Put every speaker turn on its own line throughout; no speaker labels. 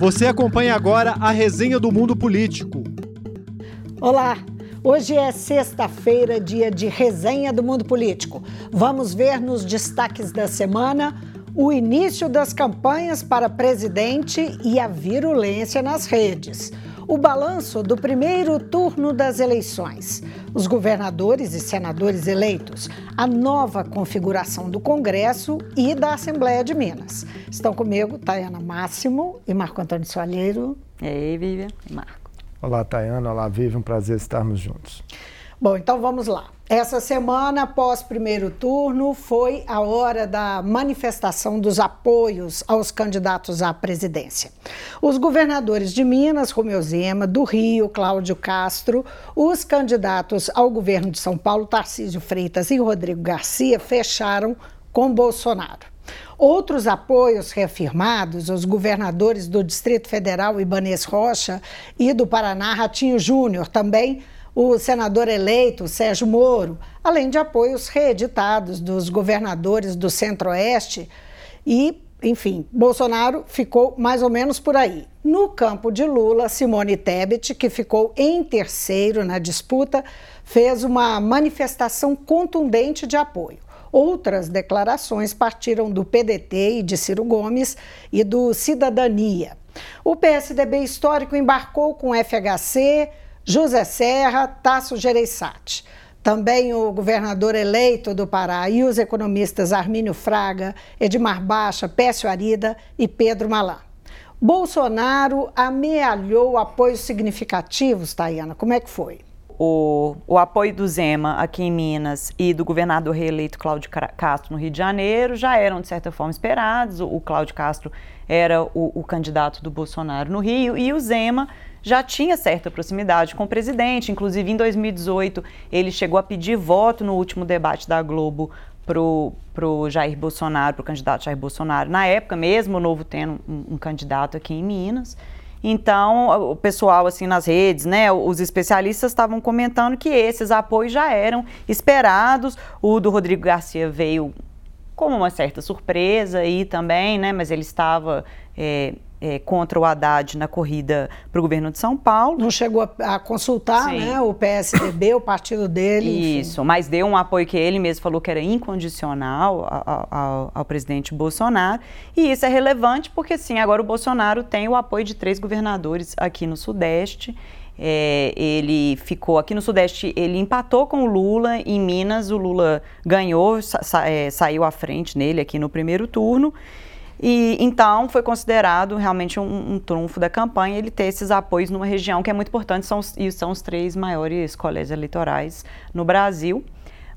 Você acompanha agora a resenha do Mundo Político.
Olá, hoje é sexta-feira, dia de resenha do Mundo Político. Vamos ver nos destaques da semana o início das campanhas para presidente e a virulência nas redes o balanço do primeiro turno das eleições, os governadores e senadores eleitos, a nova configuração do Congresso e da Assembleia de Minas. Estão comigo Tayana Máximo e Marco Antônio Soalheiro.
E aí, Vivian e Marco.
Olá, Tayana. Olá, Vivian. Um prazer estarmos juntos.
Bom, então vamos lá. Essa semana, após primeiro turno, foi a hora da manifestação dos apoios aos candidatos à presidência. Os governadores de Minas, Romeu Zema, do Rio, Cláudio Castro, os candidatos ao governo de São Paulo, Tarcísio Freitas e Rodrigo Garcia, fecharam com Bolsonaro. Outros apoios reafirmados, os governadores do Distrito Federal, Ibanês Rocha, e do Paraná, Ratinho Júnior, também o senador eleito Sérgio Moro, além de apoios reeditados dos governadores do Centro-Oeste e, enfim, Bolsonaro ficou mais ou menos por aí. No campo de Lula, Simone Tebet, que ficou em terceiro na disputa, fez uma manifestação contundente de apoio. Outras declarações partiram do PDT e de Ciro Gomes e do Cidadania. O PSDB histórico embarcou com FHC, José Serra, Tasso Gereissati. Também o governador eleito do Pará e os economistas Armínio Fraga, Edmar Baixa, Pécio Arida e Pedro Malan. Bolsonaro amealhou apoios significativos, Tayana. Como é que foi?
O, o, apoio do Zema aqui em Minas e do governador reeleito Cláudio Castro no Rio de Janeiro já eram, de certa forma, esperados. O, o Cláudio Castro era o, o candidato do Bolsonaro no Rio e o Zema já tinha certa proximidade com o presidente. Inclusive, em 2018, ele chegou a pedir voto no último debate da Globo pro, pro Jair Bolsonaro, pro candidato Jair Bolsonaro. Na época mesmo, o Novo tendo um, um candidato aqui em Minas. Então, o pessoal, assim, nas redes, né, os especialistas estavam comentando que esses apoios já eram esperados. O do Rodrigo Garcia veio como uma certa surpresa aí também, né, mas ele estava é, é, contra o Haddad na corrida para o governo de São Paulo.
Não chegou a, a consultar né, o PSDB, o partido dele.
Isso, enfim. mas deu um apoio que ele mesmo falou que era incondicional ao, ao, ao, presidente Bolsonaro. E isso é relevante porque, sim, agora o Bolsonaro tem o apoio de três governadores aqui no Sudeste. É, ele ficou aqui no Sudeste, ele empatou com o Lula. Em Minas, o Lula ganhou, sa, é, saiu à frente nele aqui no primeiro turno. E então foi considerado realmente um, um, trunfo da campanha ele ter esses apoios numa região que é muito importante, são, e são os três maiores colégios eleitorais no Brasil.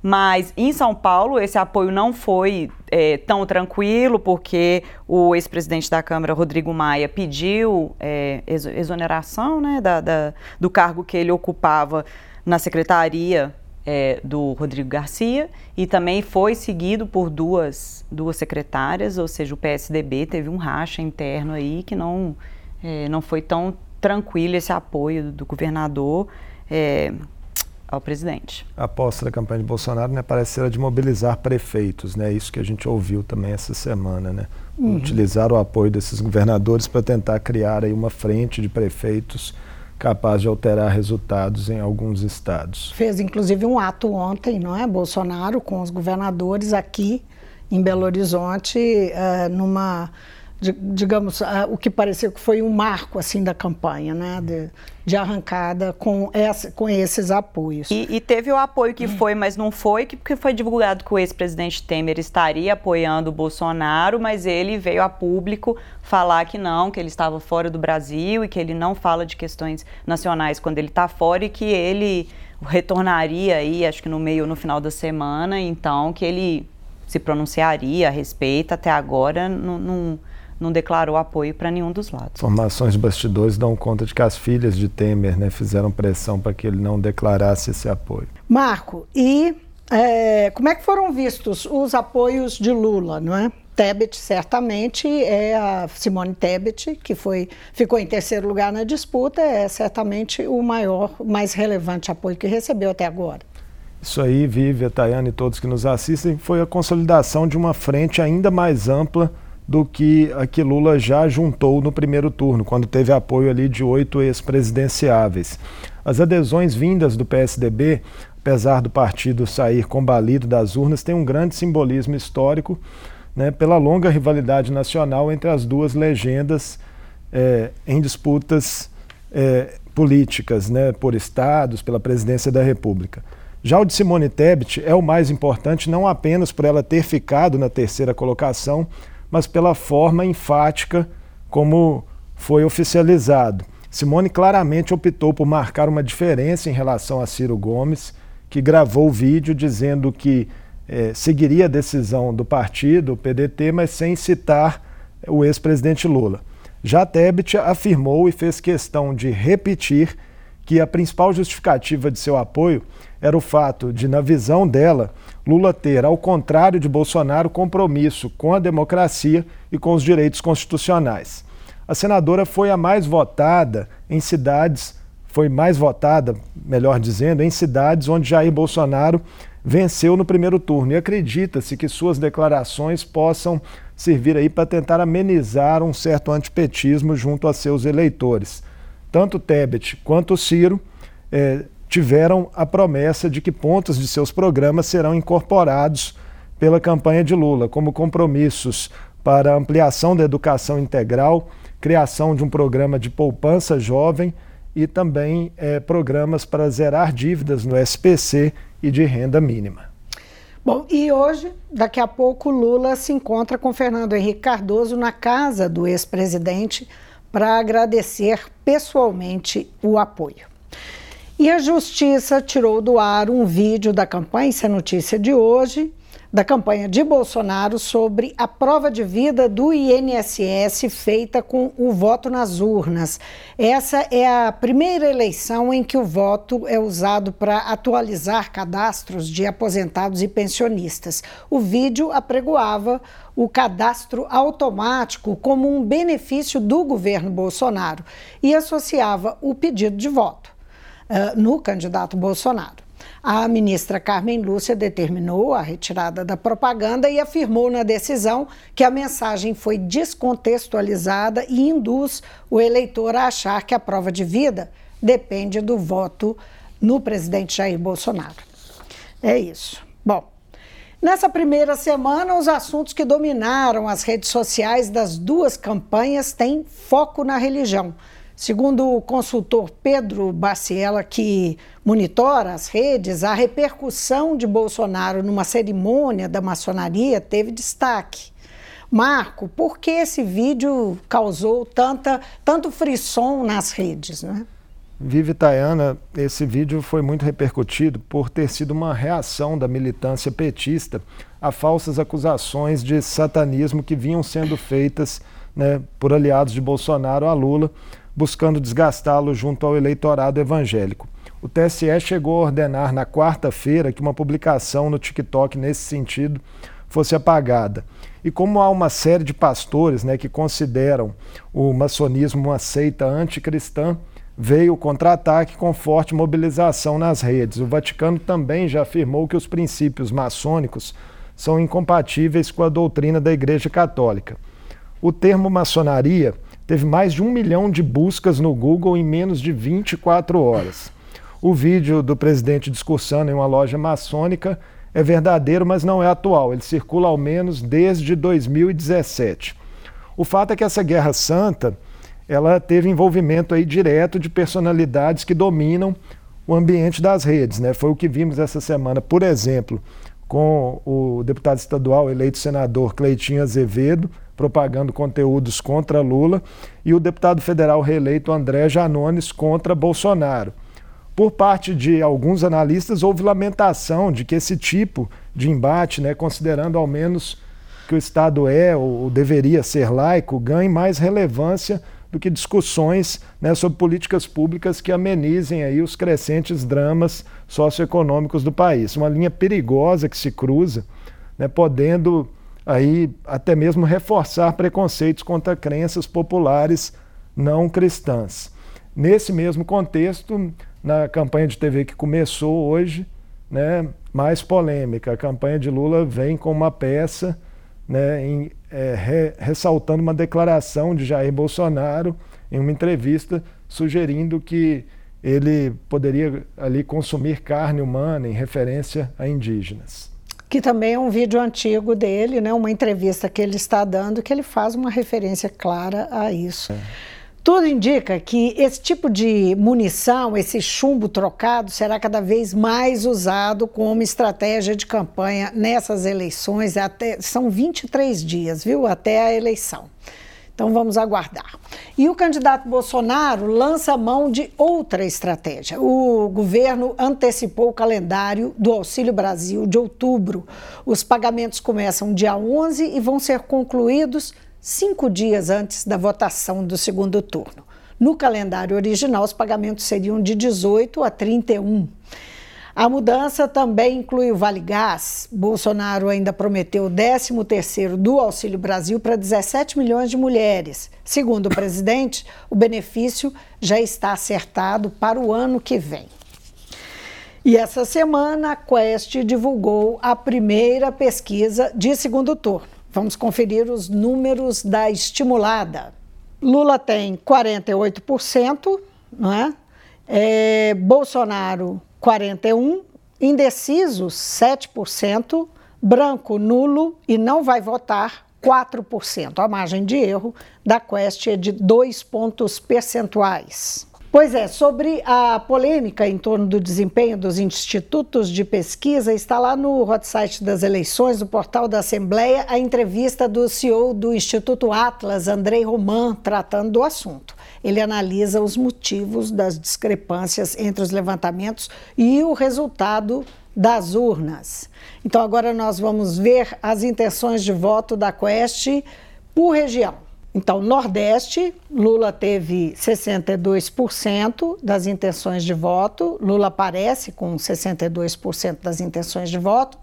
Mas em São Paulo, esse apoio não foi é, tão tranquilo, porque o ex-presidente da Câmara, Rodrigo Maia, pediu é, exoneração né, da, da, do cargo que ele ocupava na secretaria é, do Rodrigo Garcia e também foi seguido por duas, duas secretárias, ou seja, o PSDB teve um racha interno aí que não, é, não foi tão tranquilo esse apoio do governador é, ao presidente.
A aposta da campanha de Bolsonaro né, parece ser a de mobilizar prefeitos, né? Isso que a gente ouviu também essa semana, né? Uhum. Utilizar o apoio desses governadores para tentar criar aí uma frente de prefeitos capaz de alterar resultados em alguns estados.
Fez inclusive um ato ontem, não é, Bolsonaro, com os governadores aqui em Belo Horizonte, uh, numa digamos, o que pareceu que foi um marco assim da campanha, né, de, de arrancada com, essa, com esses apoios.
E, e, teve o apoio que foi, mas não foi, porque foi divulgado que o ex-presidente Temer estaria apoiando o Bolsonaro, mas ele veio a público falar que não, que ele estava fora do Brasil e que ele não fala de questões nacionais quando ele está fora e que ele retornaria aí, acho que no meio, no final da semana, então que ele se pronunciaria a respeito, até agora não, não declarou apoio para nenhum dos lados.
Informações de bastidores dão conta de que as filhas de Temer né, fizeram pressão para que ele não declarasse esse apoio.
Marco, e é, como é que foram vistos os apoios de Lula, não é? Tebet certamente é a Simone Tebet, que foi, ficou em terceiro lugar na disputa, é certamente o maior, mais relevante apoio que recebeu até agora.
Isso aí, Vivi, a Tayane e todos que nos assistem, foi a consolidação de uma frente ainda mais ampla do que a que Lula já juntou no primeiro turno, quando teve apoio ali de oito ex-presidenciáveis. As adesões vindas do PSDB, apesar do partido sair combalido das urnas, têm um grande simbolismo histórico né, pela longa rivalidade nacional entre as duas legendas é, em disputas é, políticas, né, por estados, pela presidência da República. Já o de Simone Tebet é o mais importante, não apenas por ela ter ficado na terceira colocação, mas pela forma enfática como foi oficializado. Simone claramente optou por marcar uma diferença em relação a Ciro Gomes, que gravou o vídeo dizendo que eh, seguiria a decisão do partido, o PDT, mas sem citar o ex-presidente Lula. Já Tebet afirmou e fez questão de repetir que a principal justificativa de seu apoio era o fato de, na visão dela, Lula ter, ao contrário de Bolsonaro, compromisso com a democracia e com os direitos constitucionais. A senadora foi a mais votada em cidades, foi mais votada, melhor dizendo, em cidades onde Jair Bolsonaro venceu no primeiro turno. E acredita-se que suas declarações possam servir aí para tentar amenizar um certo antipetismo junto a seus eleitores. Tanto Tebet quanto Ciro eh, tiveram a promessa de que pontos de seus programas serão incorporados pela campanha de Lula, como compromissos para ampliação da educação integral, criação de um programa de poupança jovem e também é, programas para zerar dívidas no SPC e de renda mínima.
Bom, e hoje, daqui a pouco, Lula se encontra com Fernando Henrique Cardoso na casa do ex-presidente para agradecer pessoalmente o apoio. E a Justiça tirou do ar um vídeo da campanha, isso é notícia de hoje, da campanha de Bolsonaro sobre a prova de vida do INSS feita com o voto nas urnas. Essa é a primeira eleição em que o voto é usado para atualizar cadastros de aposentados e pensionistas. O vídeo apregoava o cadastro automático como um benefício do governo Bolsonaro e associava o pedido de voto uh, no candidato Bolsonaro. A ministra Carmen Lúcia determinou a retirada da propaganda e afirmou na decisão que a mensagem foi descontextualizada e induz o eleitor a achar que a prova de vida depende do voto no presidente Jair Bolsonaro. É isso. Bom, nessa primeira semana, os assuntos que dominaram as redes sociais das duas campanhas têm foco na religião. Segundo o consultor Pedro Baciela, que monitora as redes, a repercussão de Bolsonaro numa cerimônia da maçonaria teve destaque. Marco, por que esse vídeo causou tanta, tanto frisson nas redes? Né?
Vive Tayana, esse vídeo foi muito repercutido por ter sido uma reação da militância petista a falsas acusações de satanismo que vinham sendo feitas né, por aliados de Bolsonaro a Lula buscando desgastá-lo junto ao eleitorado evangélico. O TSE chegou a ordenar na quarta-feira que uma publicação no TikTok nesse sentido fosse apagada. E como há uma série de pastores né, que consideram o maçonismo uma seita anticristã, veio o contra-ataque com forte mobilização nas redes. O Vaticano também já afirmou que os princípios maçônicos são incompatíveis com a doutrina da Igreja Católica. O termo maçonaria teve mais de um milhão de buscas no Google em menos de 24 horas. O vídeo do presidente discursando em uma loja maçônica é verdadeiro, mas não é atual. Ele circula ao menos desde 2017. O fato é que essa Guerra Santa ela teve envolvimento aí direto de personalidades que dominam o ambiente das redes. Né? Foi o que vimos essa semana, por exemplo, com o deputado estadual eleito senador Cleitinho Azevedo, propagando conteúdos contra Lula, e o deputado federal reeleito André Janones contra Bolsonaro. Por parte de alguns analistas, houve lamentação de que esse tipo de embate, né, considerando ao menos que o Estado é ou deveria ser laico, ganhe mais relevância do que discussões né, sobre políticas públicas que amenizem aí os crescentes dramas socioeconômicos do país. Uma linha perigosa que se cruza, né, podendo aí até mesmo reforçar preconceitos contra crenças populares não cristãs. Nesse mesmo contexto, na campanha de TV que começou hoje, né, mais polêmica. A campanha de Lula vem com uma peça né, em, é, re, ressaltando uma declaração de Jair Bolsonaro em uma entrevista sugerindo que ele poderia ali consumir carne humana em referência a indígenas.
Que também é um vídeo antigo dele, né? uma entrevista que ele está dando, que ele faz uma referência clara a isso. É. Tudo indica que esse tipo de munição, esse chumbo trocado, será cada vez mais usado como estratégia de campanha nessas eleições. Até, são 23 dias, viu? Até a eleição. Então vamos aguardar. E o candidato Bolsonaro lança mão de outra estratégia. O governo antecipou o calendário do Auxílio Brasil de outubro. Os pagamentos começam dia 11 e vão ser concluídos cinco dias antes da votação do segundo turno. No calendário original, os pagamentos seriam de 18 a 31. A mudança também inclui o Vale Gás. Bolsonaro ainda prometeu o 13º do Auxílio Brasil para 17 milhões de mulheres. Segundo o presidente, o benefício já está acertado para o ano que vem. E essa semana a Quest divulgou a primeira pesquisa de segundo turno. Vamos conferir os números da estimulada. Lula tem 48%, não é? é Bolsonaro 41%, indecisos 7%, branco nulo e não vai votar 4%. A margem de erro da Quest é de 2 pontos percentuais. Pois é, sobre a polêmica em torno do desempenho dos institutos de pesquisa, está lá no hot site das eleições, no portal da Assembleia, a entrevista do CEO do Instituto Atlas, Andrei Roman, tratando do assunto. Ele analisa os motivos das discrepâncias entre os levantamentos e o resultado das urnas. Então, agora nós vamos ver as intenções de voto da Quest por região. Então, Nordeste, Lula teve 62% das intenções de voto, Lula aparece com 62% das intenções de voto.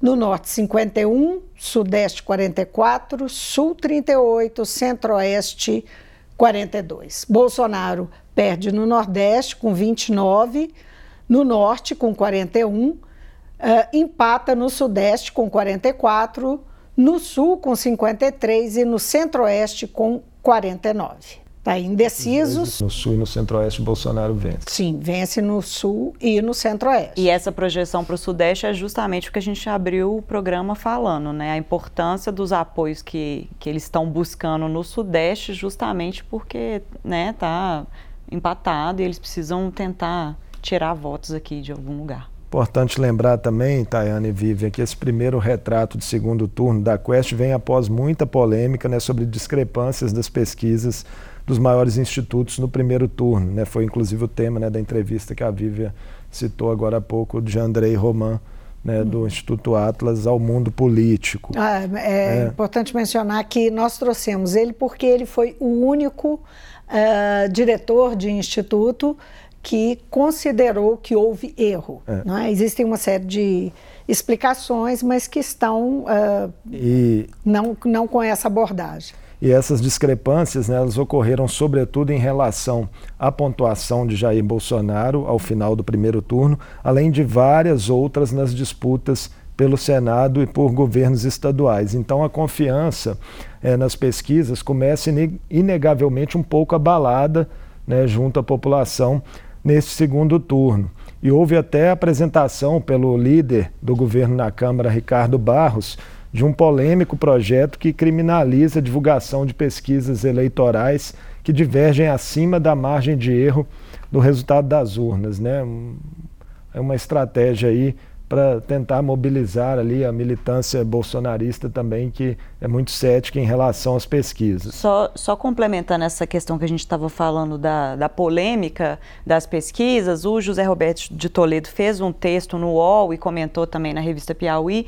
No Norte, 51%, Sudeste, 44%, Sul, 38%, Centro-Oeste, 42%. Bolsonaro perde no Nordeste com 29%, no Norte com 41%, uh, empata no Sudeste com 44%, no sul com 53 e no centro-oeste com 49. Está indecisos.
No sul e no centro-oeste, Bolsonaro vence.
Sim, vence no sul e no centro-oeste.
E essa projeção para o sudeste é justamente o que a gente abriu o programa falando, né? A importância dos apoios que, que eles estão buscando no sudeste, justamente porque né, tá empatado e eles precisam tentar tirar votos aqui de algum lugar.
Importante lembrar também, Tayane e Vivian, que esse primeiro retrato de segundo turno da Quest vem após muita polêmica né, sobre discrepâncias das pesquisas dos maiores institutos no primeiro turno. Né? Foi inclusive o tema né, da entrevista que a Vivian citou agora há pouco, de Andrei Roman, né, do Instituto Atlas ao mundo político.
Ah, é, é, importante mencionar que nós trouxemos ele porque ele foi o único uh, diretor de instituto que considerou que houve erro. É. Não é? Existem uma série de explicações, mas que estão uh, e, não, não com essa abordagem.
E essas discrepâncias né, elas ocorreram sobretudo em relação à pontuação de Jair Bolsonaro ao final do primeiro turno, além de várias outras nas disputas pelo Senado e por governos estaduais. Então a confiança é, nas pesquisas começa inegavelmente um pouco abalada né, junto à população neste segundo turno. E houve até apresentação pelo líder do governo na Câmara, Ricardo Barros, de um polêmico projeto que criminaliza a divulgação de pesquisas eleitorais que divergem acima da margem de erro do resultado das urnas. Né? É uma estratégia aí para tentar mobilizar ali a militância bolsonarista também, que é muito cética em relação às pesquisas.
Só, só complementando essa questão que a gente estava falando da, da polêmica das pesquisas, o José Roberto de Toledo fez um texto no UOL e comentou também na revista Piauí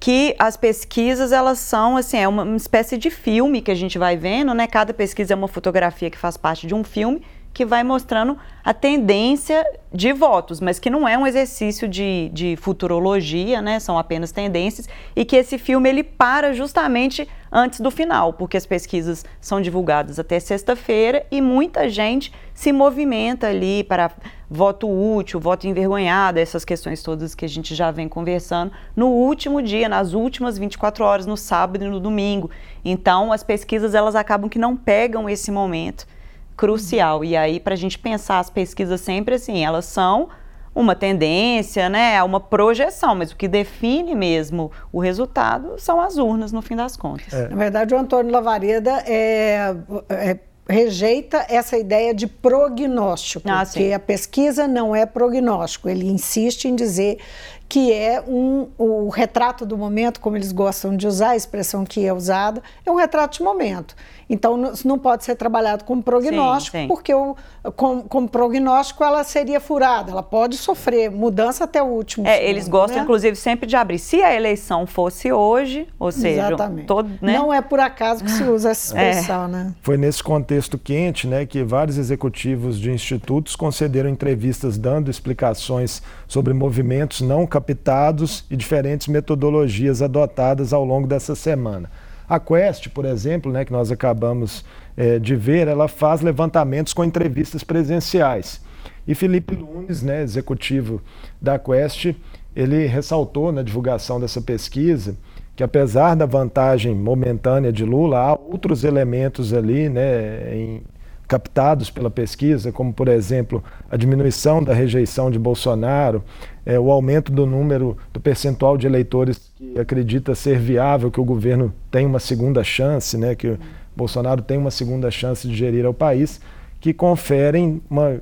que as pesquisas elas são assim é uma, uma espécie de filme que a gente vai vendo, né? Cada pesquisa é uma fotografia que faz parte de um filme que vai mostrando a tendência de votos, mas que não é um exercício de, de futurologia, né? São apenas tendências, e que esse filme ele para justamente antes do final, porque as pesquisas são divulgadas até sexta-feira e muita gente se movimenta ali para voto útil, voto envergonhado, essas questões todas que a gente já vem conversando, no último dia, nas últimas 24 horas, no sábado e no domingo. Então, as pesquisas elas acabam que não pegam esse momento crucial. E aí, para a gente pensar as pesquisas sempre assim, elas são uma tendência, né, uma projeção, mas o que define mesmo o resultado são as urnas, no fim das contas.
É. Na verdade, o Antônio Lavareda é, é rejeita essa ideia de prognóstico, ah, que a pesquisa não é prognóstico. Ele insiste em dizer que é um, o retrato do momento, como eles gostam de usar, a expressão que é usada, é um retrato de momento. Então, não pode ser trabalhado como prognóstico, sim, sim. porque o, com, com prognóstico ela seria furada, ela pode sofrer mudança até o último.
É, segundo, eles gostam, né? inclusive, sempre de abrir. Se a eleição fosse hoje, ou seja,
Exatamente. Todo, né? não é por acaso que se usa essa é. expressão, é. né?
Foi nesse contexto quente, né, que vários executivos de institutos concederam entrevistas dando explicações sobre movimentos não captados e diferentes metodologias adotadas ao longo dessa semana. A Quest, por exemplo, né, que nós acabamos é, de ver, ela faz levantamentos com entrevistas presenciais. E Felipe Lunes, né, executivo da Quest, ele ressaltou na divulgação dessa pesquisa que apesar da vantagem momentânea de Lula, há outros elementos ali, né, em, captados pela pesquisa, como por exemplo a diminuição da rejeição de Bolsonaro, é, o aumento do número do percentual de eleitores que acredita ser viável que o governo tem uma segunda chance, né, que Bolsonaro tem uma segunda chance de gerir o país, que conferem uma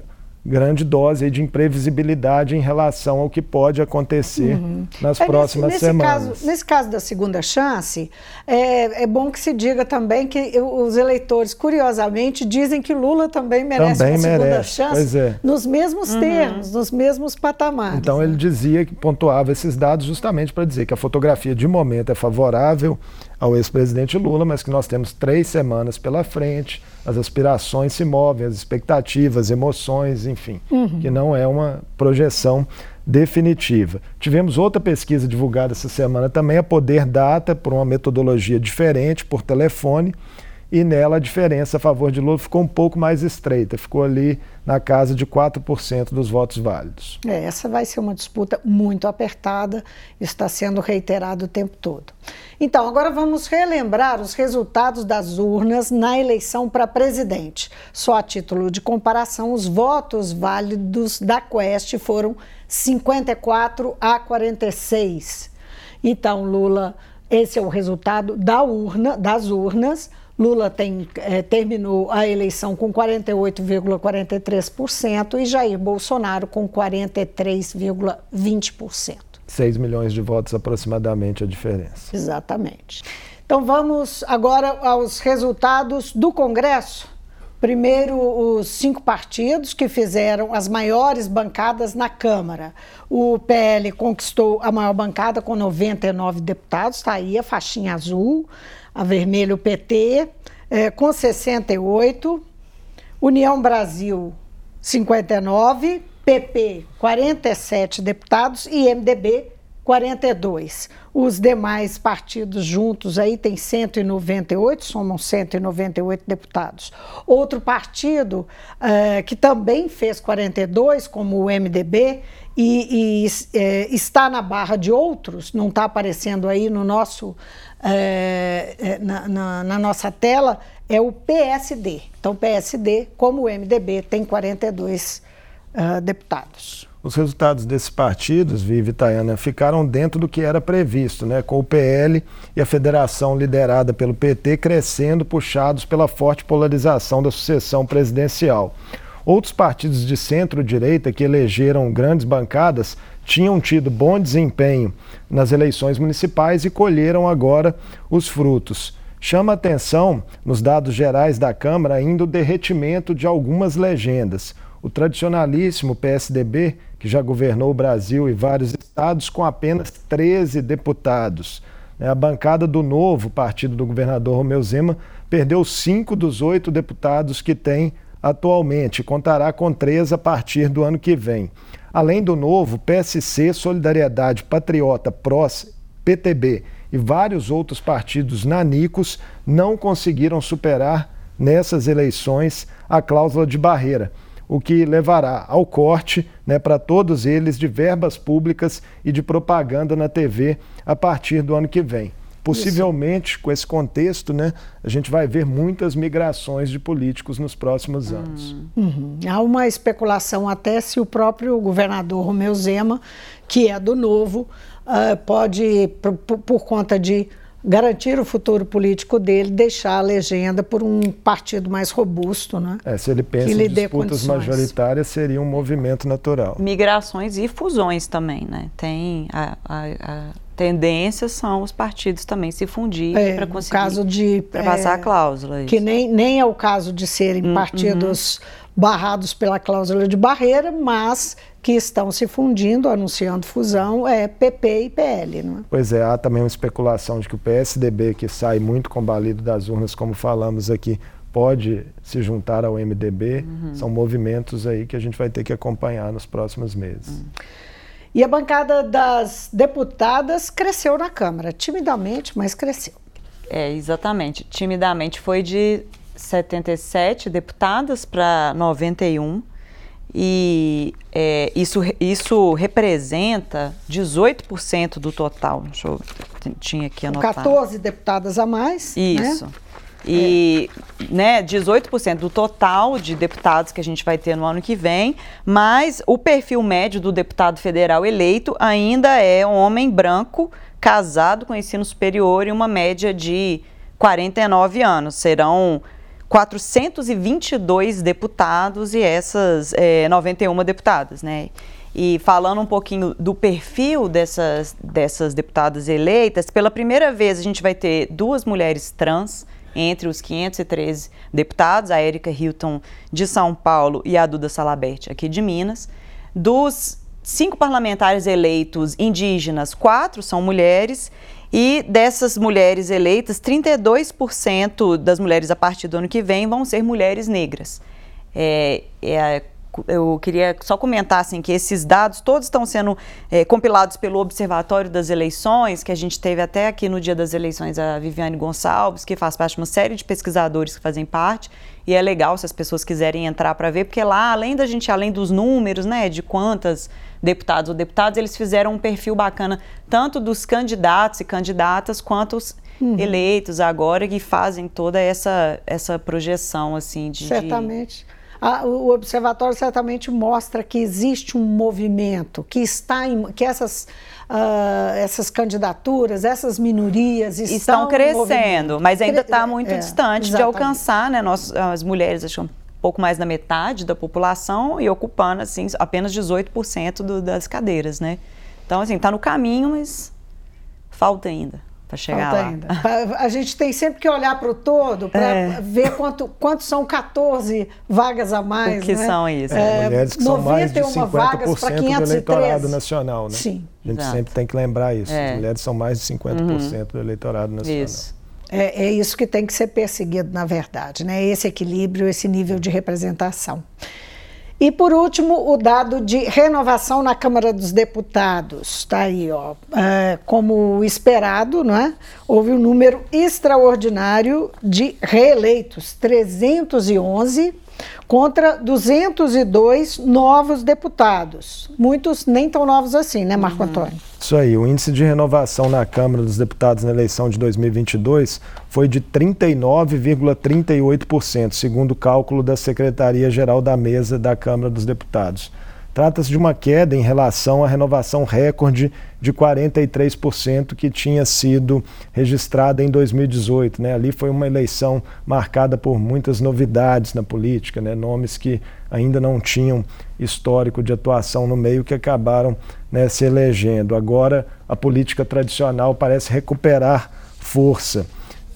grande dose de imprevisibilidade em relação ao que pode acontecer uhum. nas é, próximas
nesse,
nesse
semanas. Caso, nesse caso da segunda chance, é, é, bom que se diga também que os eleitores, curiosamente, dizem que Lula também merece também uma merece. segunda chance é. nos mesmos uhum. termos, nos mesmos patamares.
Então ele dizia que pontuava esses dados justamente para dizer que a fotografia de momento é favorável ao ex-presidente Lula, mas que nós temos três semanas pela frente, as aspirações se movem, as expectativas, emoções, enfim, uhum. que não é uma projeção definitiva. Tivemos outra pesquisa divulgada essa semana também, a Poder Data, por uma metodologia diferente, por telefone, e nela a diferença a favor de Lula ficou um pouco mais estreita, ficou ali na casa de 4% dos votos válidos.
É, essa vai ser uma disputa muito apertada, está sendo reiterado o tempo todo. Então, agora vamos relembrar os resultados das urnas na eleição para presidente. Só a título de comparação, os votos válidos da Quest foram 54 a 46. Então, Lula, esse é o resultado da urna, das urnas. Lula tem, é, terminou a eleição com 48,43% e Jair Bolsonaro com 43,20%.
6 milhões de votos aproximadamente a diferença.
Exatamente. Então vamos agora aos resultados do Congresso. Primeiro, os cinco partidos que fizeram as maiores bancadas na Câmara. O PL conquistou a maior bancada com 99 deputados, está aí a faixinha azul Vermelho PT, é, com 68, União Brasil 59, PP 47 deputados e MDB 42. Os demais partidos juntos aí tem 198, somam 198 deputados. Outro partido uh, que também fez 42, como o MDB, e, e é, está na barra de outros, não está aparecendo aí no nosso, é, na, na, na, nossa tela, é o PSD. Então, PSD, como o MDB, tem 42 uh, deputados.
Os resultados desses partidos, Vivi Tayana, ficaram dentro do que era previsto, né? com o PL e a federação liderada pelo PT crescendo, puxados pela forte polarização da sucessão presidencial. Outros partidos de centro-direita que elegeram grandes bancadas tinham tido bom desempenho nas eleições municipais e colheram agora os frutos. Chama atenção, nos dados gerais da Câmara, ainda o derretimento de algumas legendas. O tradicionalíssimo PSDB, que já governou o Brasil e vários estados, com apenas 13 deputados. A bancada do novo partido do governador Romeu Zema perdeu cinco dos oito deputados que tem atualmente, contará com três a partir do ano que vem. Além do novo, PSC, Solidariedade Patriota, PROS, PTB e vários outros partidos nanicos não conseguiram superar nessas eleições a cláusula de barreira, o que levará ao corte né, para todos eles de verbas públicas e de propaganda na TV a partir do ano que vem. Possivelmente, Isso. com esse contexto, né, a gente vai ver muitas migrações de políticos nos próximos anos.
Uhum. Há uma especulação até se o próprio governador Romeu Zema, que é do Novo, uh, pode, por, por conta de garantir o futuro político dele, deixar a legenda por um partido mais robusto, né?
É, se ele pensa em disputas majoritárias, seria um movimento natural.
Migrações e fusões também, né? Tem a, a, a tendência são os partidos também se fundirem é, para conseguir
caso de,
é, passar a cláusula.
Que nem, nem é o caso de serem hum, partidos uhum. Barrados pela cláusula de barreira, mas que estão se fundindo, anunciando fusão, é PP e PL. Não é?
Pois é, há também uma especulação de que o PSDB, que sai muito combalido das urnas, como falamos aqui, pode se juntar ao MDB. Uhum. São movimentos aí que a gente vai ter que acompanhar nos próximos meses. Uhum.
E a bancada das deputadas cresceu na Câmara, timidamente, mas cresceu.
É, exatamente. Timidamente foi de 77 deputadas para 91. E é, isso, isso representa 18% do total. Deixa eu, tinha aqui anotado.
14 deputadas a mais.
Né? Isso. Né? E é. né, 18% do total de deputados que a gente vai ter no ano que vem, mas o perfil médio do deputado federal eleito ainda é um homem branco, casado com ensino superior e uma média de 49 anos. Serão 422 deputados e essas é, 91 deputadas, né? E falando um pouquinho do perfil dessas, dessas deputadas eleitas, pela primeira vez a gente vai ter duas mulheres trans entre os 513 deputados, a Érica Hilton de São Paulo e a Duda Salabert aqui de Minas. Dos cinco parlamentares eleitos indígenas, quatro são mulheres e dessas mulheres eleitas, 32% das mulheres a partir do ano que vem vão ser mulheres negras. É, é eu queria só comentar assim, que esses dados todos estão sendo é, compilados pelo Observatório das Eleições, que a gente teve até aqui no dia das eleições a Viviane Gonçalves, que faz parte de uma série de pesquisadores que fazem parte, e é legal se as pessoas quiserem entrar para ver, porque lá, além da gente, além dos números, né, de quantas deputados ou deputados, eles fizeram um perfil bacana, tanto dos candidatos e candidatas, quanto os uhum. eleitos agora, que fazem toda essa, essa projeção, assim, de...
Certamente. De a, o observatório certamente mostra que existe um movimento, que está em, que essas, uh, essas candidaturas, essas minorias estão,
estão crescendo, mas ainda está muito é, distante exatamente. de alcançar, né? Nós, as mulheres, acho um pouco mais da metade da população e ocupando assim apenas 18% do, das cadeiras, né? Então assim está no caminho, mas falta ainda para chegar Falta lá.
Ainda. A gente tem sempre que olhar para o todo para é. ver quanto, quantos são 14 vagas a mais.
O que
né?
são isso?
É, mulheres que são mais de 50% do eleitorado nacional, né?
Sim.
A gente Exato. sempre tem que lembrar isso. É. As mulheres são mais de 50% uhum. do eleitorado nacional.
Isso.
É, é isso que tem que ser perseguido, na verdade, né? Esse equilíbrio, esse nível de representação. E por último, o dado de renovação na Câmara dos Deputados. Está aí, ó. É, como esperado, não é? houve um número extraordinário de reeleitos, 311 contra 202 novos deputados. Muitos nem tão novos assim, né, Marco uhum. Antônio?
Isso aí, o índice de renovação na Câmara dos Deputados na eleição de 2022 foi de 39,38%, segundo o cálculo da Secretaria-Geral da Mesa da Câmara dos Deputados. Trata-se de uma queda em relação à renovação recorde de 43% que tinha sido registrada em 2018. Né? Ali foi uma eleição marcada por muitas novidades na política, né? nomes que ainda não tinham histórico de atuação no meio que acabaram né, se elegendo. Agora a política tradicional parece recuperar força.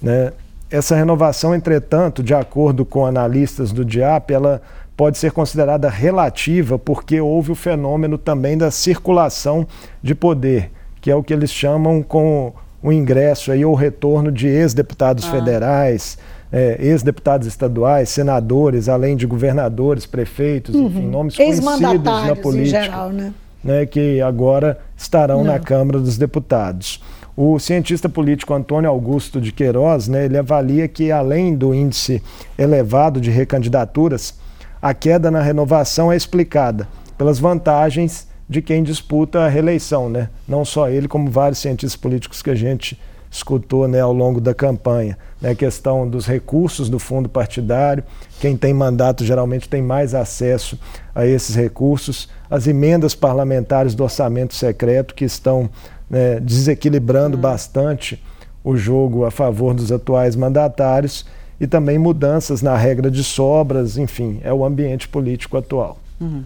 Né? Essa renovação, entretanto, de acordo com analistas do DIAP, ela pode ser considerada relativa porque houve o fenômeno também da circulação de poder, que é o que eles chamam com o ingresso aí ou retorno de ex-deputados ah. federais, é, ex-deputados estaduais, senadores, além de governadores, prefeitos, uhum. enfim, nomes conhecidos na política. Em geral, né? Né, que agora estarão Não. na Câmara dos Deputados. O cientista político Antônio Augusto de Queiroz, né, ele avalia que além do índice elevado de recandidaturas, a queda na renovação é explicada pelas vantagens de quem disputa a reeleição, né? Não só ele, como vários cientistas políticos que a gente escutou né, ao longo da campanha. Né, a questão dos recursos do fundo partidário, quem tem mandato geralmente tem mais acesso a esses recursos, as emendas parlamentares do orçamento secreto que estão né, desequilibrando uhum. bastante o jogo a favor dos atuais mandatários e também mudanças na regra de sobras, enfim, é o ambiente político atual. Uhum.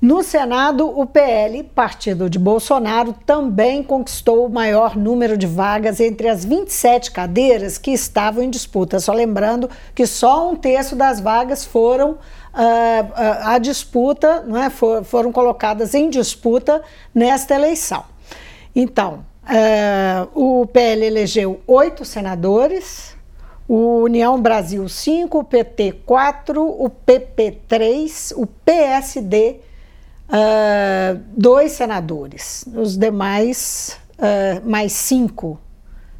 No Senado, o PL, partido de Bolsonaro, também conquistou o maior número de vagas entre as 27 cadeiras que estavam em disputa. Só lembrando que só um terço das vagas foram uh, uh, a disputa, não é? For, foram colocadas em disputa nesta eleição. Então, uh, o PL elegeu oito senadores, o União Brasil cinco, o PT quatro, o PP três, o PSD uh, dois senadores, os demais, uh, mais cinco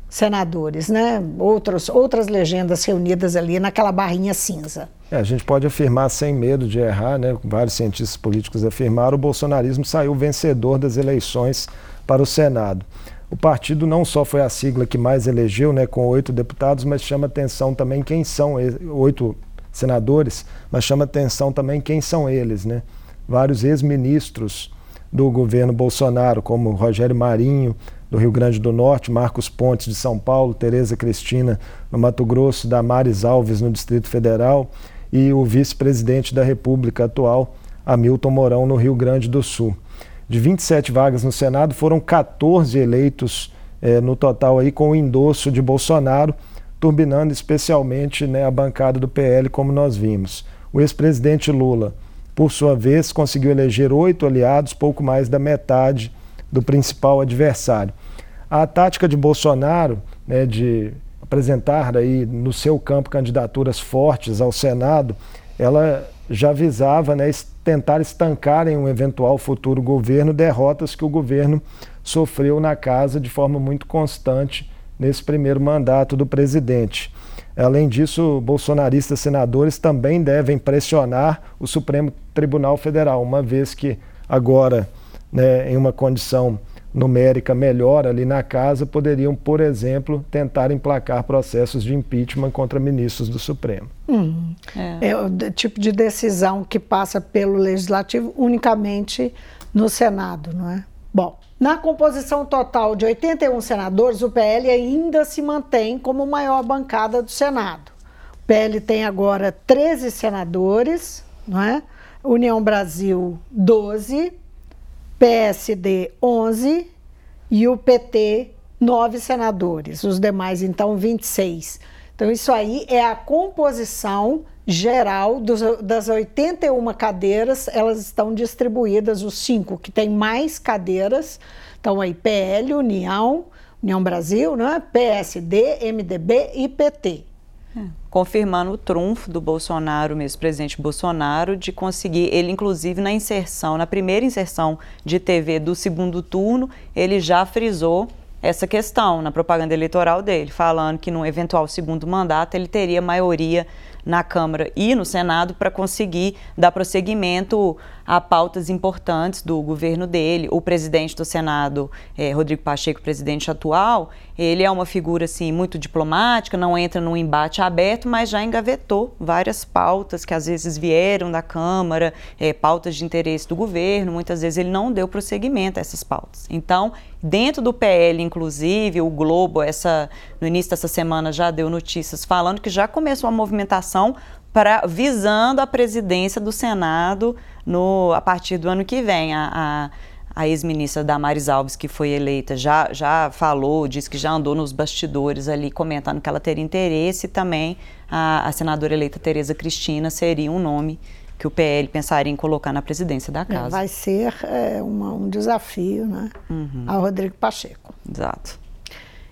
senadores, né? Outros, outras legendas reunidas ali naquela barrinha cinza.
É, a gente pode afirmar sem medo de errar, né? Vários cientistas políticos afirmaram, o bolsonarismo saiu vencedor das eleições para o Senado. O partido não só foi a sigla que mais elegeu, né, com oito deputados, mas chama atenção também quem são oito senadores, mas chama atenção também quem são eles, né? vários ex-ministros do governo Bolsonaro, como Rogério Marinho, do Rio Grande do Norte, Marcos Pontes, de São Paulo, Tereza Cristina, no Mato Grosso, Damares Alves, no Distrito Federal, e o vice-presidente da República atual, Hamilton Mourão, no Rio Grande do Sul. De 27 vagas no Senado, foram 14 eleitos eh, no total aí com o endosso de Bolsonaro, turbinando especialmente né, a bancada do PL, como nós vimos. O ex-presidente Lula por sua vez, conseguiu eleger oito aliados, pouco mais da metade do principal adversário. A tática de Bolsonaro, né, de apresentar aí no seu campo candidaturas fortes ao Senado, ela já visava né, tentar estancar em um eventual futuro governo derrotas que o governo sofreu na casa de forma muito constante nesse primeiro mandato do presidente. Além disso, bolsonaristas senadores também devem pressionar o Supremo Tribunal Federal, uma vez que agora, né, em uma condição numérica melhor ali na casa, poderiam, por exemplo, tentar emplacar processos de impeachment contra ministros do Supremo.
Hum, é. é o tipo de decisão que passa pelo Legislativo unicamente no Senado, não é? Bom, na composição total de 81 senadores, o PL ainda se mantém como maior bancada do Senado. O PL tem agora 13 senadores, não é? União Brasil 12, PSD 11 e o PT 9 senadores, os demais então 26. Então isso aí é a composição geral dos, das 81 cadeiras, elas estão distribuídas, os cinco que têm mais cadeiras, estão aí PL, União, União Brasil, né? PSD, MDB e PT.
É. Confirmando o trunfo do Bolsonaro, mesmo presidente Bolsonaro, de conseguir, ele inclusive na inserção, na primeira inserção de TV do segundo turno, ele já frisou essa questão na propaganda eleitoral dele, falando que num eventual segundo mandato ele teria maioria na Câmara e no Senado para conseguir dar prosseguimento a pautas importantes do governo dele. O presidente do Senado, é, Rodrigo Pacheco, presidente atual, ele é uma figura assim muito diplomática, não entra num embate aberto, mas já engavetou várias pautas que às vezes vieram da Câmara, é, pautas de interesse do governo. Muitas vezes ele não deu prosseguimento a essas pautas. Então, dentro do PL, inclusive, o Globo, essa no início dessa semana já deu notícias falando que já começou a movimentação para visando a presidência do Senado no, a partir do ano que vem. A, a, a ex-ministra Damares Alves, que foi eleita, já, já falou, disse que já andou nos bastidores ali comentando que ela teria interesse e também a, a senadora eleita Tereza Cristina seria um nome que o PL pensaria em colocar na presidência da é, casa.
vai ser é, uma, um desafio né, uhum. ao Rodrigo Pacheco.
Exato.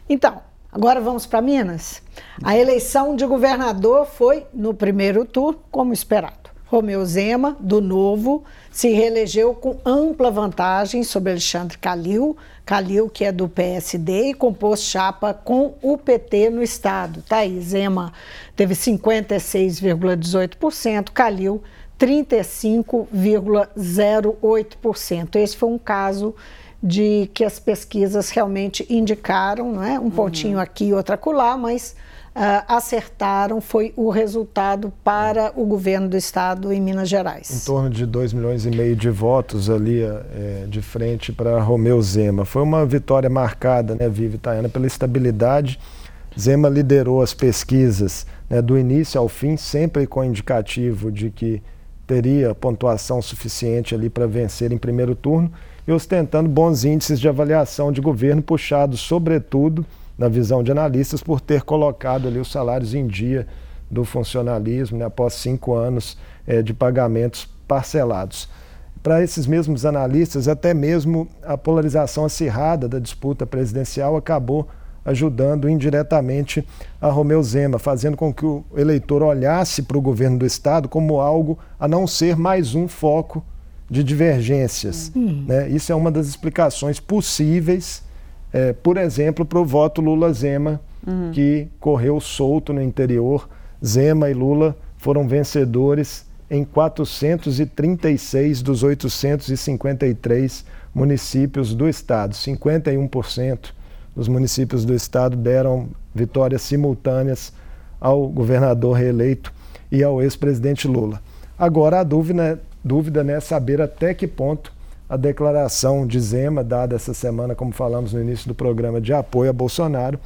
Então, Agora vamos para Minas. A eleição de governador foi no primeiro turno, como esperado. Romeu Zema, do Novo, se reelegeu com ampla vantagem sobre Alexandre Calil, Calil que é do PSD e compôs chapa com o PT no estado. Tá aí, Zema teve 56,18%, Calil 35,08%. Esse foi um caso de que as pesquisas realmente indicaram, não é? Um pontinho uhum. aqui, outro acolá, mas acertaram foi o resultado para o governo do estado em Minas Gerais.
Em torno de 2 milhões e meio de votos ali é, de frente para Romeu Zema. Foi uma vitória marcada, né, Vivi Tayana, pela estabilidade. Zema liderou as pesquisas né, do início ao fim, sempre com indicativo de que teria pontuação suficiente ali para vencer em primeiro turno e ostentando bons índices de avaliação de governo puxados, sobretudo, na visão de analistas, por ter colocado ali os salários em dia do funcionalismo, né, após cinco anos é, de pagamentos parcelados. Para esses mesmos analistas, até mesmo a polarização acirrada da disputa presidencial acabou ajudando indiretamente a Romeu Zema, fazendo com que o eleitor olhasse para o governo do Estado como algo a não ser mais um foco de divergências. Uhum. Né? Isso é uma das explicações possíveis é, por exemplo, para o voto Lula-Zema, uhum. que correu solto no interior. Zema e Lula foram vencedores em 436 dos 853 municípios do estado. 51% dos municípios do estado deram vitórias simultâneas ao governador reeleito e ao ex-presidente Lula. Agora a dúvida, dúvida né, é saber até que ponto a declaração de Zema, dada essa semana, como falamos no início do programa, de apoio a Bolsonaro,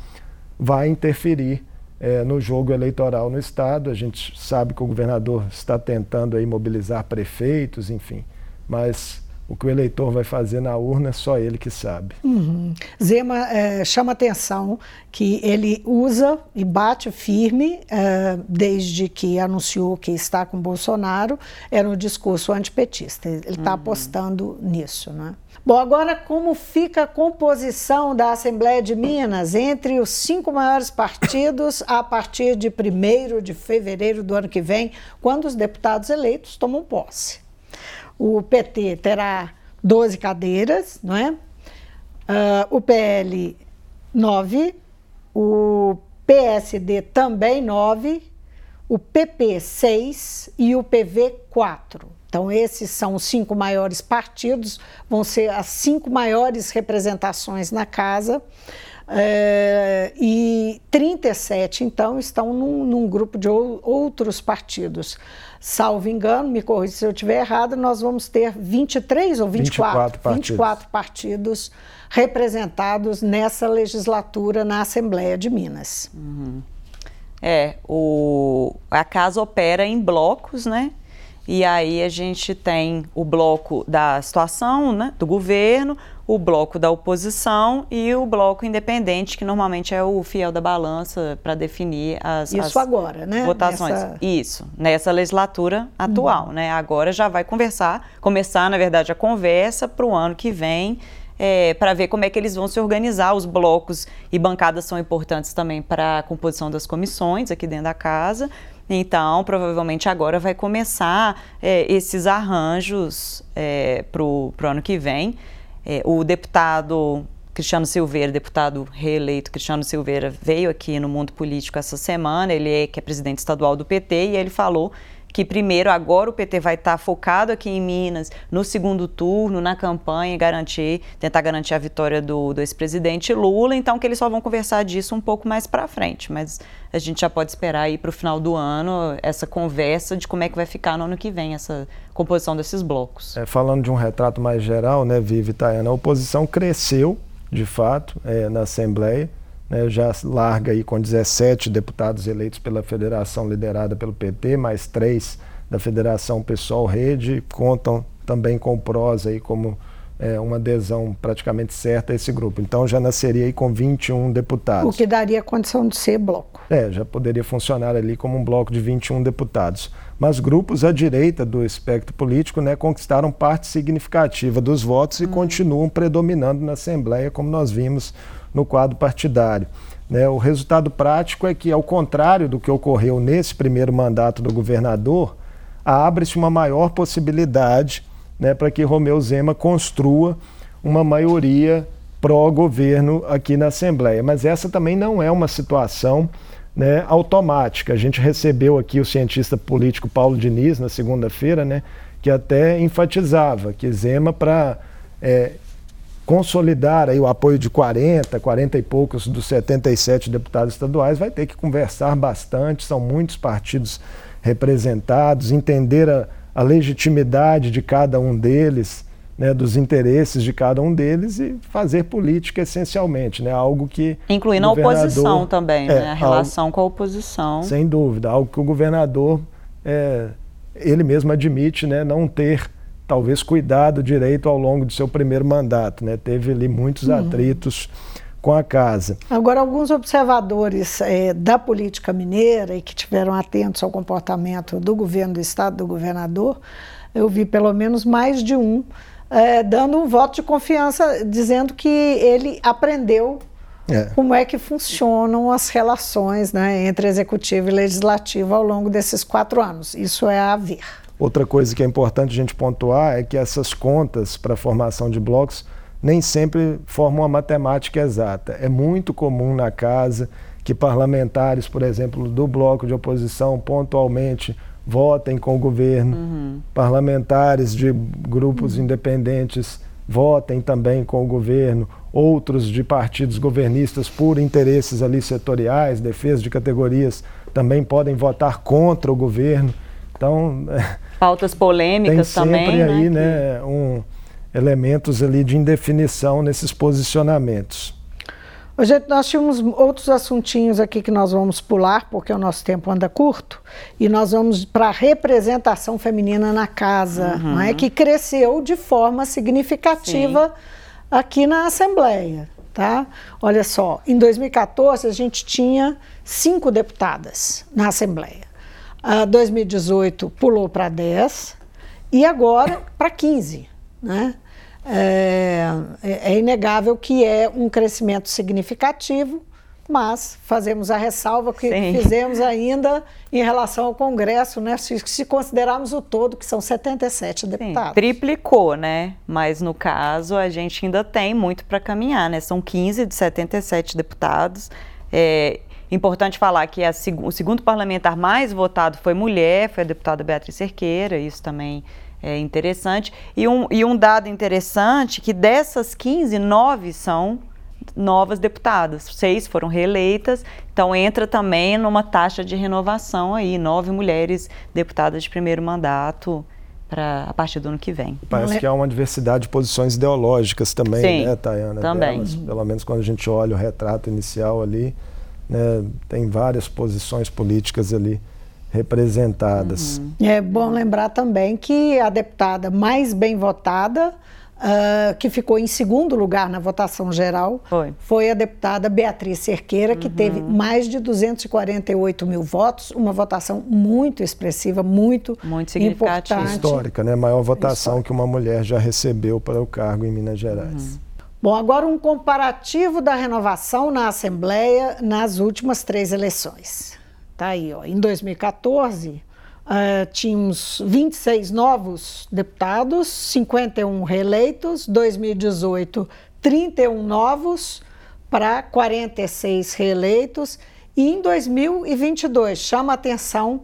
vai interferir é, no jogo eleitoral no Estado. A gente sabe que o governador está tentando aí mobilizar prefeitos, enfim, mas o que o eleitor vai fazer na urna, só ele que sabe.
Uhum. Zema é, chama atenção que ele usa e bate firme, é, desde que anunciou que está com Bolsonaro, era um discurso antipetista. Ele está uhum. apostando nisso. Né? Bom, agora como fica a composição da Assembleia de Minas entre os cinco maiores partidos a partir de 1 de fevereiro do ano que vem, quando os deputados eleitos tomam posse? O PT terá 12 cadeiras, não é? Uh, o PL, 9. O PSD também 9. O PP, 6. E o PV, 4. Então, esses são os cinco maiores partidos, vão ser as cinco maiores representações na casa. É, e 37, então, estão num, num grupo de ou, outros partidos. Salvo engano, me corrija se eu estiver errado, nós vamos ter 23 ou 24, 24 partidos. 24 partidos representados nessa legislatura na Assembleia de Minas.
Uhum. É, o, a casa opera em blocos, né? E aí a gente tem o bloco da situação, né, do governo, o bloco da oposição e o bloco independente, que normalmente é o fiel da balança para definir as,
Isso
as
agora, né?
votações. Nessa... Isso, nessa legislatura atual, uhum. né? Agora já vai conversar, começar, na verdade, a conversa para o ano que vem. É, para ver como é que eles vão se organizar. Os blocos e bancadas são importantes também para a composição das comissões aqui dentro da casa. Então, provavelmente agora vai começar é, esses arranjos é, para o ano que vem. É, o deputado Cristiano Silveira, deputado reeleito Cristiano Silveira, veio aqui no mundo político essa semana. Ele é que é presidente estadual do PT e ele falou que primeiro agora o PT vai estar focado aqui em Minas, no segundo turno, na campanha, garantir, tentar garantir a vitória do, do ex-presidente Lula, então que eles só vão conversar disso um pouco mais para frente, mas a gente já pode esperar aí para o final do ano essa conversa de como é que vai ficar no ano que vem essa composição desses blocos.
É, falando de um retrato mais geral, né, Vivi Tayana, a oposição cresceu, de fato, é, na Assembleia, né, já larga aí com 17 deputados eleitos pela federação liderada pelo PT, mais três da Federação Pessoal Rede, contam também com o PROS aí como é, uma adesão praticamente certa a esse grupo. Então já nasceria aí com 21 deputados.
O que daria condição de ser bloco.
É, já poderia funcionar ali como um bloco de 21 deputados. Mas grupos à direita do espectro político né, conquistaram parte significativa dos votos e hum. continuam predominando na Assembleia, como nós vimos no quadro partidário. Né? O resultado prático é que, ao contrário do que ocorreu nesse primeiro mandato do governador, abre-se uma maior possibilidade né, para que Romeu Zema construa uma maioria pró-governo aqui na Assembleia. Mas essa também não é uma situação né, automática. A gente recebeu aqui o cientista político Paulo Diniz na segunda-feira, né, que até enfatizava que Zema, para é, consolidar aí o apoio de 40, 40 e poucos dos 77 deputados estaduais, vai ter que conversar bastante, são muitos partidos representados, entender a, a legitimidade de cada um deles, né, dos interesses de cada um deles e fazer política essencialmente, né, algo que
incluindo a oposição também, é, né, a relação algo, com a oposição.
Sem dúvida, algo que o governador é, ele mesmo admite, né, não ter talvez cuidado direito ao longo de seu primeiro mandato, né, teve ali muitos uhum. atritos com a casa.
Agora, alguns observadores é, da política mineira e que tiveram atentos ao comportamento do governo do estado, do governador, eu vi pelo menos mais de um é, dando um voto de confiança, dizendo que ele aprendeu é. como é que funcionam as relações né, entre executivo e legislativo ao longo desses quatro anos. Isso é a ver.
Outra coisa que é importante a gente pontuar é que essas contas para a formação de blocos nem sempre formam uma matemática exata. É muito comum na casa que parlamentares, por exemplo, do bloco de oposição, pontualmente votem com o governo, uhum. parlamentares de grupos uhum. independentes votem também com o governo, outros de partidos governistas por interesses ali setoriais, defesa de categorias, também podem votar contra o governo. Então,
pautas polêmicas
tem
sempre
também, aí, né, né um, elementos ali de indefinição nesses posicionamentos.
Gente, nós tínhamos outros assuntinhos aqui que nós vamos pular, porque o nosso tempo anda curto, e nós vamos para a representação feminina na casa, uhum. não é? que cresceu de forma significativa Sim. aqui na Assembleia. Tá? Olha só, em 2014 a gente tinha cinco deputadas na Assembleia. Uh, 2018 pulou para 10 e agora para 15. Né? É, é, é inegável que é um crescimento significativo, mas fazemos a ressalva que Sim. fizemos ainda em relação ao Congresso, né? Se, se, considerarmos o todo, que são 77 deputados. Sim,
triplicou, né? Mas no caso, a gente ainda tem muito para caminhar, né? São 15 de 77 deputados. É importante falar que a, o segundo parlamentar mais votado foi mulher, foi a deputada Beatriz Cerqueira, isso também é interessante. E um, e um dado interessante que dessas 15, nove são novas deputadas, seis foram reeleitas, então entra também numa taxa de renovação aí, nove mulheres deputadas de primeiro mandato para a partir do ano que vem.
Parece que há uma diversidade de posições ideológicas também,
Sim,
né, Tayana?
Também.
Delas, pelo menos quando a gente olha o retrato inicial ali, né, tem várias posições políticas ali representadas.
Uhum. É bom lembrar também que a deputada mais bem votada, uh, que ficou em segundo lugar na votação geral, foi, foi a deputada Beatriz Cerqueira, uhum. que teve mais de 248 mil votos, uma votação muito expressiva, muito, muito significativa.
Histórica, né? Maior votação Histórica. que uma mulher já recebeu para o cargo em Minas Gerais. Uhum.
Bom, agora um comparativo da renovação na Assembleia nas últimas três eleições. Tá aí, ó. Em 2014, uh, tínhamos 26 novos deputados, 51 reeleitos. 2018, 31 novos para 46 reeleitos. E em 2022, chama atenção,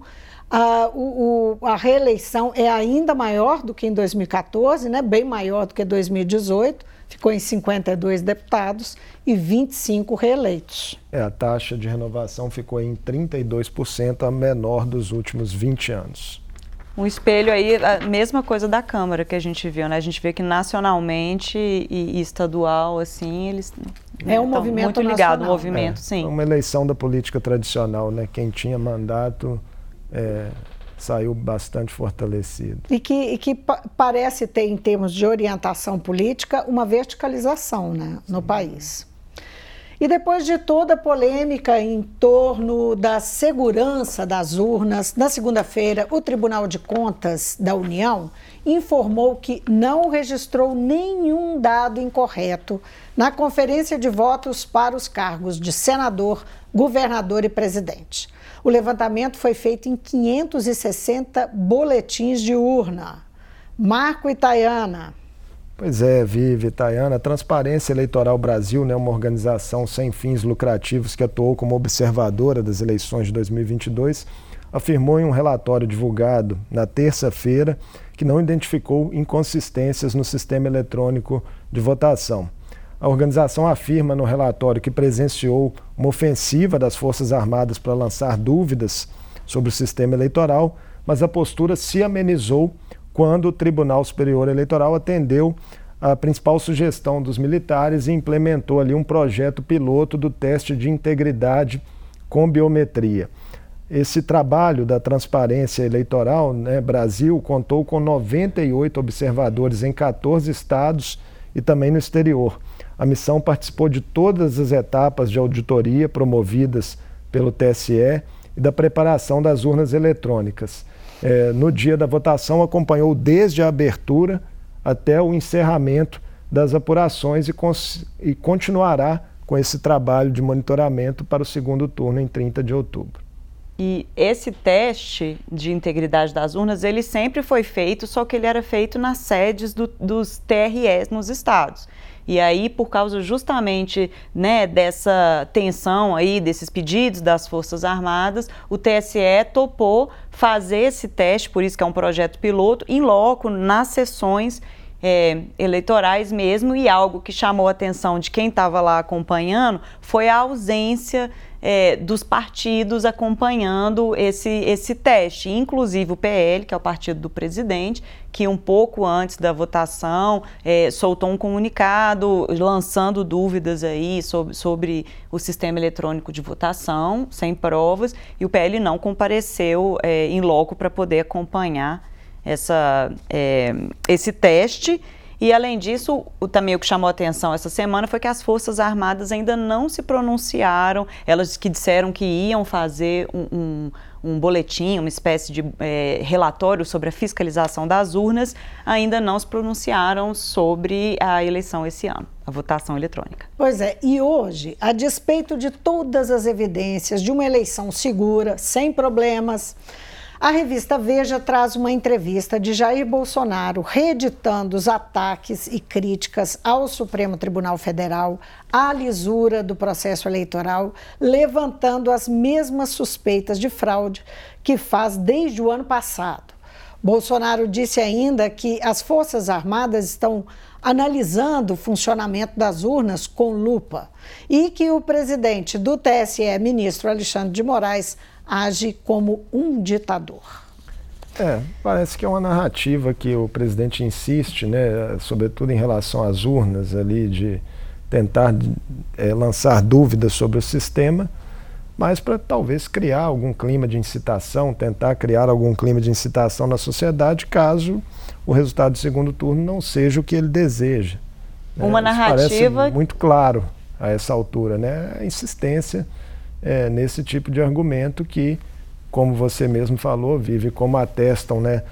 uh, o, o, a reeleição é ainda maior do que em 2014, né? bem maior do que 2018 ficou em 52 deputados e 25 reeleitos.
É, a taxa de renovação ficou em 32%, a menor dos últimos 20 anos.
Um espelho aí, a mesma coisa da Câmara que a gente viu, né? A gente vê que nacionalmente e, estadual, assim, eles
é um movimento muito ligado,
um movimento, é, sim. É
uma eleição da política tradicional, né? Quem tinha mandato é, saiu bastante fortalecido.
E que, e que pa parece ter, em termos de orientação política, uma verticalização né, no país. E depois de toda a polêmica em torno da segurança das urnas, na segunda-feira, o Tribunal de Contas da União informou que não registrou nenhum dado incorreto na conferência de votos para os cargos de senador, governador e presidente. O levantamento foi feito em 560 boletins de urna. Marco Itaiana.
Pois é, Vive, Tayana. A Transparência Eleitoral Brasil, né, uma organização sem fins lucrativos que atuou como observadora das eleições de 2022, afirmou em um relatório divulgado na terça-feira que não identificou inconsistências no sistema eletrônico de votação. A organização afirma no relatório que presenciou uma ofensiva das Forças Armadas para lançar dúvidas sobre o sistema eleitoral, mas a postura se amenizou quando o Tribunal Superior Eleitoral atendeu a principal sugestão dos militares e implementou ali um projeto piloto do teste de integridade com biometria. Esse trabalho da transparência eleitoral, né, Brasil, contou com 98 observadores em 14 estados e também no exterior. A missão participou de todas as etapas de auditoria promovidas pelo TSE e da preparação das urnas eletrônicas é, no dia da votação, acompanhou desde a abertura até o encerramento das apurações e, e continuará com esse trabalho de monitoramento para o segundo turno em 30 de outubro.
E esse teste de integridade das urnas, ele sempre foi feito, só que ele era feito nas sedes do, dos TREs nos estados. E aí, por causa justamente né, dessa tensão aí, desses pedidos das Forças Armadas, o TSE topou fazer esse teste, por isso que é um projeto piloto, em loco, nas sessões é, eleitorais mesmo, e algo que chamou a atenção de quem estava lá acompanhando foi a ausência é, dos partidos acompanhando esse, esse teste, inclusive o PL, que é o partido do presidente, que um pouco antes da votação é, soltou um comunicado lançando dúvidas aí sobre, sobre o sistema eletrônico de votação, sem provas, e o PL não compareceu é, em loco para poder acompanhar essa, é, esse teste. E, além disso, o, também o que chamou atenção essa semana foi que as Forças Armadas ainda não se pronunciaram, elas que disseram que iam fazer um, um, um boletim, uma espécie de é, relatório sobre a fiscalização das urnas, ainda não se pronunciaram sobre a eleição esse ano, a votação eletrônica.
Pois é, e hoje, a despeito de todas as evidências de uma eleição segura, sem problemas, a revista Veja traz uma entrevista de Jair Bolsonaro reeditando os ataques e críticas ao Supremo Tribunal Federal, à lisura do processo eleitoral, levantando as mesmas suspeitas de fraude que faz desde o ano passado. Bolsonaro disse ainda que as Forças Armadas estão analisando o funcionamento das urnas com lupa e que o presidente do TSE, ministro Alexandre de Moraes, age como um ditador.
É, parece que é uma narrativa que o presidente insiste, né, sobretudo em relação às urnas ali, de tentar é, lançar dúvidas sobre o sistema, mas para talvez criar algum clima de incitação, tentar criar algum clima de incitação na sociedade, caso o resultado do segundo turno não seja o que ele deseja.
Uma narrativa.
Parece muito claro a essa altura, né? A insistência é, nesse tipo de argumento que, como você mesmo falou, vive como atestam né,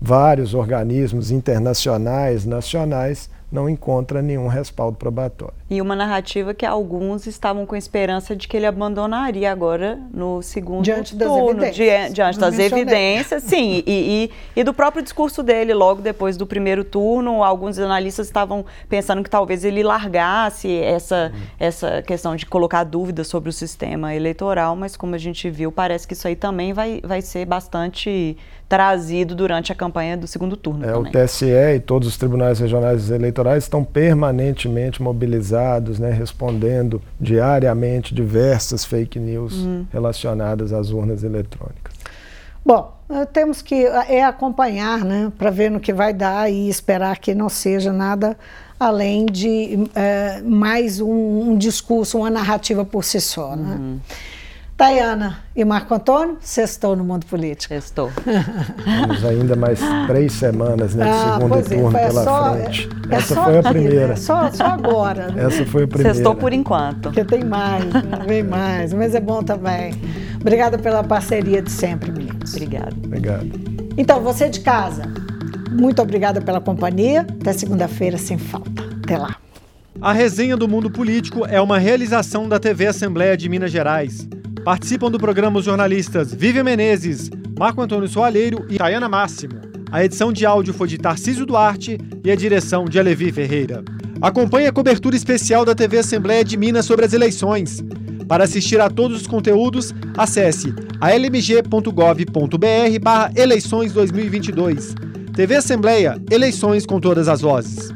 vários organismos internacionais, nacionais, não encontra nenhum respaldo probatório.
E uma narrativa que alguns estavam com esperança de que ele abandonaria agora no segundo
diante
turno,
das evidências.
Di, diante das evidências, sim, e, e, e, do próprio discurso dele logo depois do primeiro turno, alguns analistas estavam pensando que talvez ele largasse essa, hum. essa questão de colocar dúvidas sobre o sistema eleitoral, mas como a gente viu, parece que isso aí também vai, vai ser bastante trazido durante a campanha do segundo turno.
É,
também.
O TSE e todos os tribunais regionais eleitorais estão permanentemente mobilizados, né, respondendo diariamente diversas fake news uhum. relacionadas às urnas eletrônicas.
Bom, eh, temos que eh, é acompanhar, né, para ver no que vai dar e esperar que não seja nada além de é, mais um, um, discurso, uma narrativa por si só. Né? Uhum. Tayana e Marco Antônio, sextou no mundo político.
Sextou.
Temos ainda mais três semanas, né? Ah, segundo é, turno é, pela
só,
frente.
É, Essa foi a primeira. Né? Só, só agora.
Né? Essa foi a primeira.
Sextou por enquanto.
Porque tem mais, né? vem mais. Mas é bom também. Obrigada pela parceria de sempre, meninos.
Obrigada.
Obrigado.
Então, você de casa, muito obrigada pela companhia. Até segunda-feira, sem falta. Até lá.
A resenha do mundo político é uma realização da TV Assembleia de Minas Gerais. Participam do programa os jornalistas Vivian Menezes, Marco Antônio Soalheiro e Tayana Máximo. A edição de áudio foi de Tarcísio Duarte e a direção de Alevi Ferreira. Acompanhe a cobertura especial da TV Assembleia de Minas sobre as eleições. Para assistir a todos os conteúdos, acesse almg.gov.br barra eleições 2022. TV Assembleia, eleições com todas as vozes.